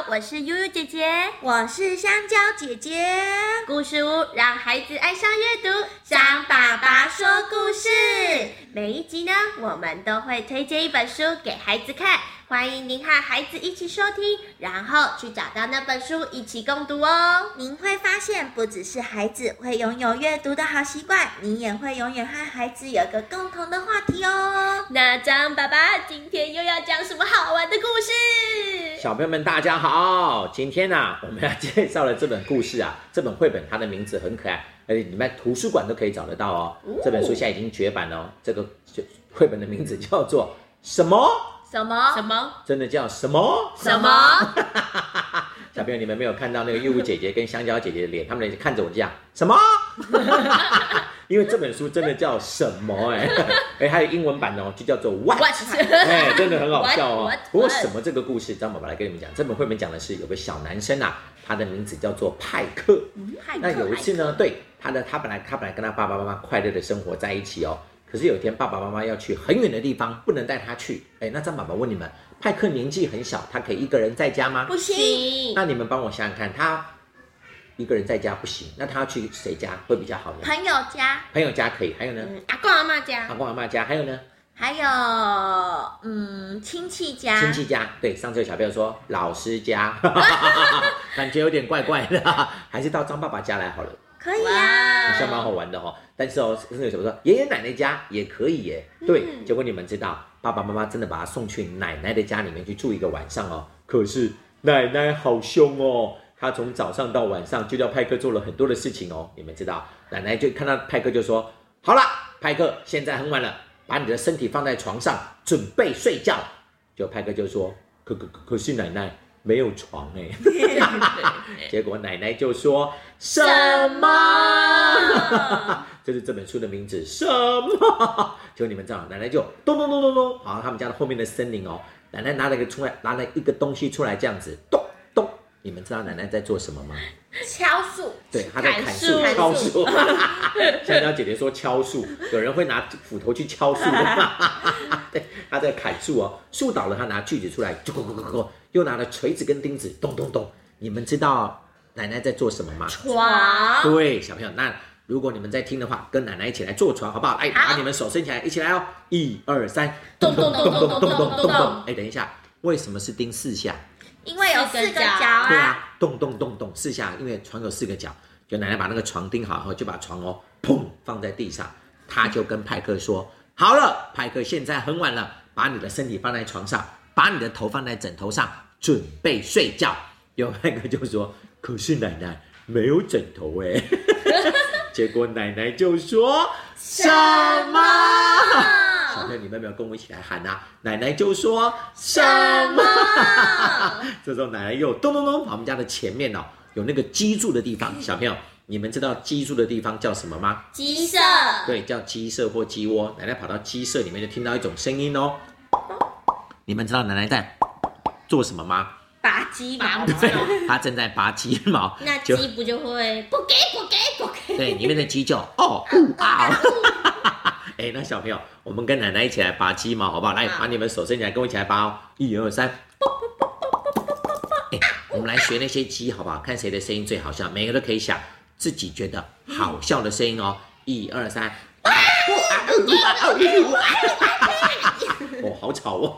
好，我是悠悠姐姐，我是香蕉姐姐。故事屋让孩子爱上阅读，张爸爸说故事。每一集呢，我们都会推荐一本书给孩子看，欢迎您和孩子一起收听，然后去找到那本书一起共读哦。您会发现，不只是孩子会拥有阅读的好习惯，你也会永远和孩子有个共同的话题哦。那张爸爸今天又要讲什么好玩的故事？小朋友们，大家好！今天呢、我们要介绍的这本故事啊，这本绘本它的名字很可爱，而且你们在图书馆都可以找得到哦。这本书现在已经绝版了哦。这个就绘本的名字叫做什么？什么？什么？真的叫什么？什么？小朋友，你们没有看到那个幼舞姐姐跟香蕉姐姐的脸，他们看着我这样什么？因为这本书真的叫什么？哎，哎，还有英文版哦，就叫做 What。哎，真的很好笑哦。不过什么这个故事，张宝宝来跟你们讲。这本绘本讲的是有个小男生啊，他的名字叫做派克。那有一次呢，对他的他本来他本来跟他爸爸妈妈快乐的生活在一起哦，可是有一天爸爸妈妈要去很远的地方，不能带他去。哎，那张爸爸问你们，派克年纪很小，他可以一个人在家吗？不行。那你们帮我想想看，他一个人在家不行，那他要去谁家会比较好呢？朋友家，朋友家可以，还有呢？嗯，阿公阿妈家阿。公阿妈家，还有呢？还有嗯亲戚家。亲戚家，对，上次有小朋友说老师家，感觉有点怪怪的，还是到张爸爸家来好了，可以哇啊。好像蛮好玩的哦。但是哦，甚至有什么说爷爷奶奶家也可以耶，对，嗯结果你们知道，爸爸妈妈真的把他送去奶奶的家里面去住一个晚上哦。可是奶奶好凶哦，她从早上到晚上就叫派克做了很多的事情哦。你们知道，奶奶就看到派克就说：“好了，派克，现在很晚了，把你的身体放在床上，准备睡觉。”就派克就说：“可可可可是奶奶没有床哎。”结果奶奶就说：“什么？”这是这本书的名字，什么？结果你们知道，奶奶就咚咚咚咚咚，好像他们家的后面的森林哦，奶奶拿了一个出来，拿了一个东西出来，这样子咚咚。你们知道奶奶在做什么吗？敲树。对，她在砍树、敲树树。香蕉姐姐说敲树，有人会拿斧头去敲树的。对，她在砍树哦，树倒了，她拿锯子出来，咕咕咕咕咕，又拿了锤子跟钉子，咚咚咚。你们知道奶奶在做什么吗？床。对，小朋友，那如果你们在听的话，跟奶奶一起来坐床，好不好？哎，把你们手伸起来，一起来哦！一二三，咚咚咚咚咚咚咚咚。哎，等一下，为什么是钉四下？因为有四个角。对啊，咚咚咚咚四下，因为床有四个角，就奶奶把那个床钉好后，就把床哦，砰放在地上，他就跟派克说：“好了，派克，现在很晚了，把你的身体放在床上，把你的头放在枕头上，准备睡觉。”有派克就说：“可是奶奶没有枕头哎。”结果奶奶就说：“什么？”小朋友，你们有没有跟我一起来喊啊？奶奶就说：“什么？” 这时候奶奶又咚咚咚，跑我们家的前面哦，有那个鸡住的地方。小朋友，你们知道鸡住的地方叫什么吗？鸡舍。对，叫鸡舍或鸡窝。奶奶跑到鸡舍里面，就听到一种声音哦。你们知道奶奶在做什么吗？拔鸡毛。对，她正在拔鸡毛。那就鸡不就会不给不给不给？对，里面的鸡叫哦呜啊哦。哎，那小朋友，我们跟奶奶一起来拔鸡毛，好不好？来，把你们手伸起来，跟我一起来拔哦！一二三。哎，我们来学那些鸡，好不好？看谁的声音最好笑，每个都可以想自己觉得好笑的声音哦。一二三。哦，好吵哦！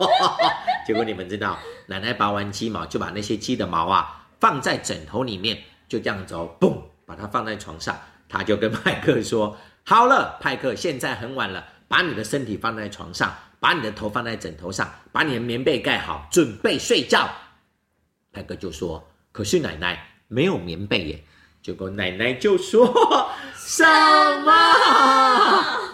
结果你们知道，奶奶拔完鸡毛，就把那些鸡的毛啊放在枕头里面，就这样子哦，嘣，把它放在床上。他就跟派克说：“好了，派克，现在很晚了，把你的身体放在床上，把你的头放在枕头上，把你的棉被盖好，准备睡觉。”派克就说：“可是奶奶没有棉被耶。”结果奶奶就说：“什么？”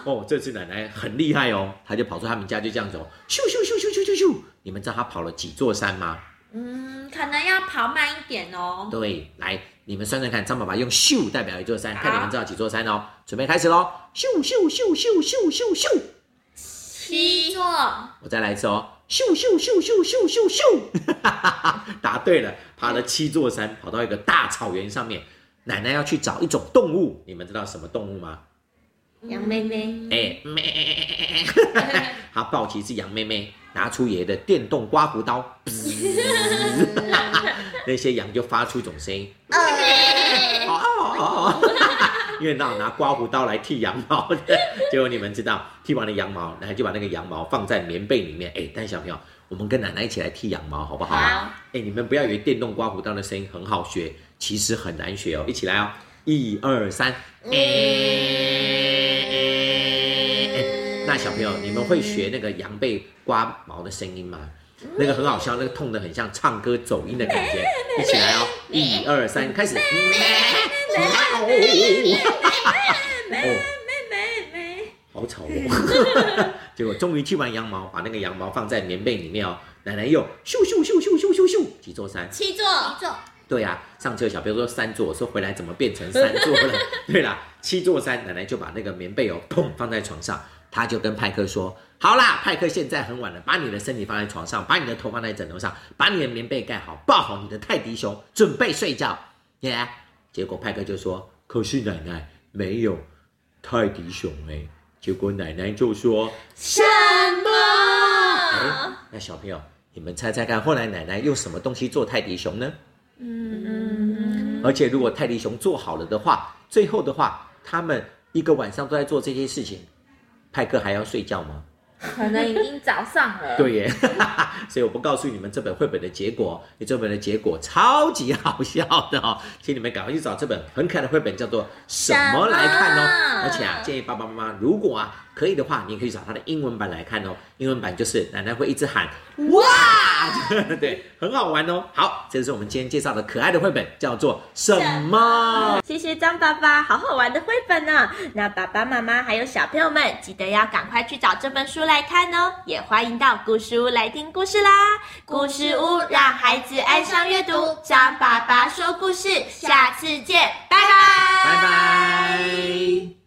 哦，这次奶奶很厉害哦，她就跑出他们家，就这样走，咻咻咻咻咻咻咻。你们知道她跑了几座山吗？嗯，可能要跑慢一点哦。对，来，你们算算看，张爸爸用咻代表一座山，看你们知道几座山哦。准备开始喽！咻咻咻咻咻咻咻，七座。我再来一次哦！咻咻咻咻咻咻咻，答对了，爬了七座山，跑到一个大草原上面。奶奶要去找一种动物，你们知道什么动物吗？杨妹妹，哎，妹！她抱起一只羊妹妹，拿出爷爷的电动刮胡刀，那些羊就发出一种声音，因为那拿刮胡刀来剃羊毛的，结果你们知道，剃完了羊毛，然后就把那个羊毛放在棉被里面。哎，但是小朋友，我们跟奶奶一起来剃羊毛好不好？好。哎，你们不要以为电动刮胡刀的声音很好学，其实很难学哦。一起来哦，一二三，哎小朋友，你们会学那个羊被刮毛的声音吗？那个很好笑，那个痛的很像唱歌走音的感觉。一起来哦，一二三，开始。哦，好吵哦！结果终于剃完羊毛，把那个羊毛放在棉被里面哦。奶奶又咻咻咻咻咻咻咻几座山？七座，坐，对呀、上次有小朋友说三座，我说回来怎么变成三座了？对啦，七座山，奶奶就把那个棉被哦，砰放在床上，她就跟派克说：“好啦，派克，现在很晚了，把你的身体放在床上，把你的头放在枕头上，把你的棉被盖好，抱好你的泰迪熊，准备睡觉。”耶、结果派克就说：“可是奶奶没有泰迪熊哎。”结果奶奶就说：“什么？哎，那小朋友，你们猜猜看，后来奶奶用什么东西做泰迪熊呢？嗯，而且如果泰迪熊做好了的话，最后的话，他们一个晚上都在做这些事情，派克还要睡觉吗？可能已经早上了。，对耶，所以我不告诉你们这本绘本的结果，你这本的结果超级好笑的哦，请你们赶快去找这本很可爱的绘本，叫做《什么》来看哦。而且啊，建议爸爸妈妈如果啊可以的话，你可以找它的英文版来看哦。英文版就是奶奶会一直喊哇，对很好玩哦。好这是我们今天介绍的可爱的绘本叫做什么？谢谢张爸爸好好玩的绘本呢。那爸爸妈妈还有小朋友们记得要赶快去找这本书来看哦。也欢迎到故事屋来听故事啦。故事屋让孩子爱上阅读张爸爸说故事。下次见拜拜。拜拜。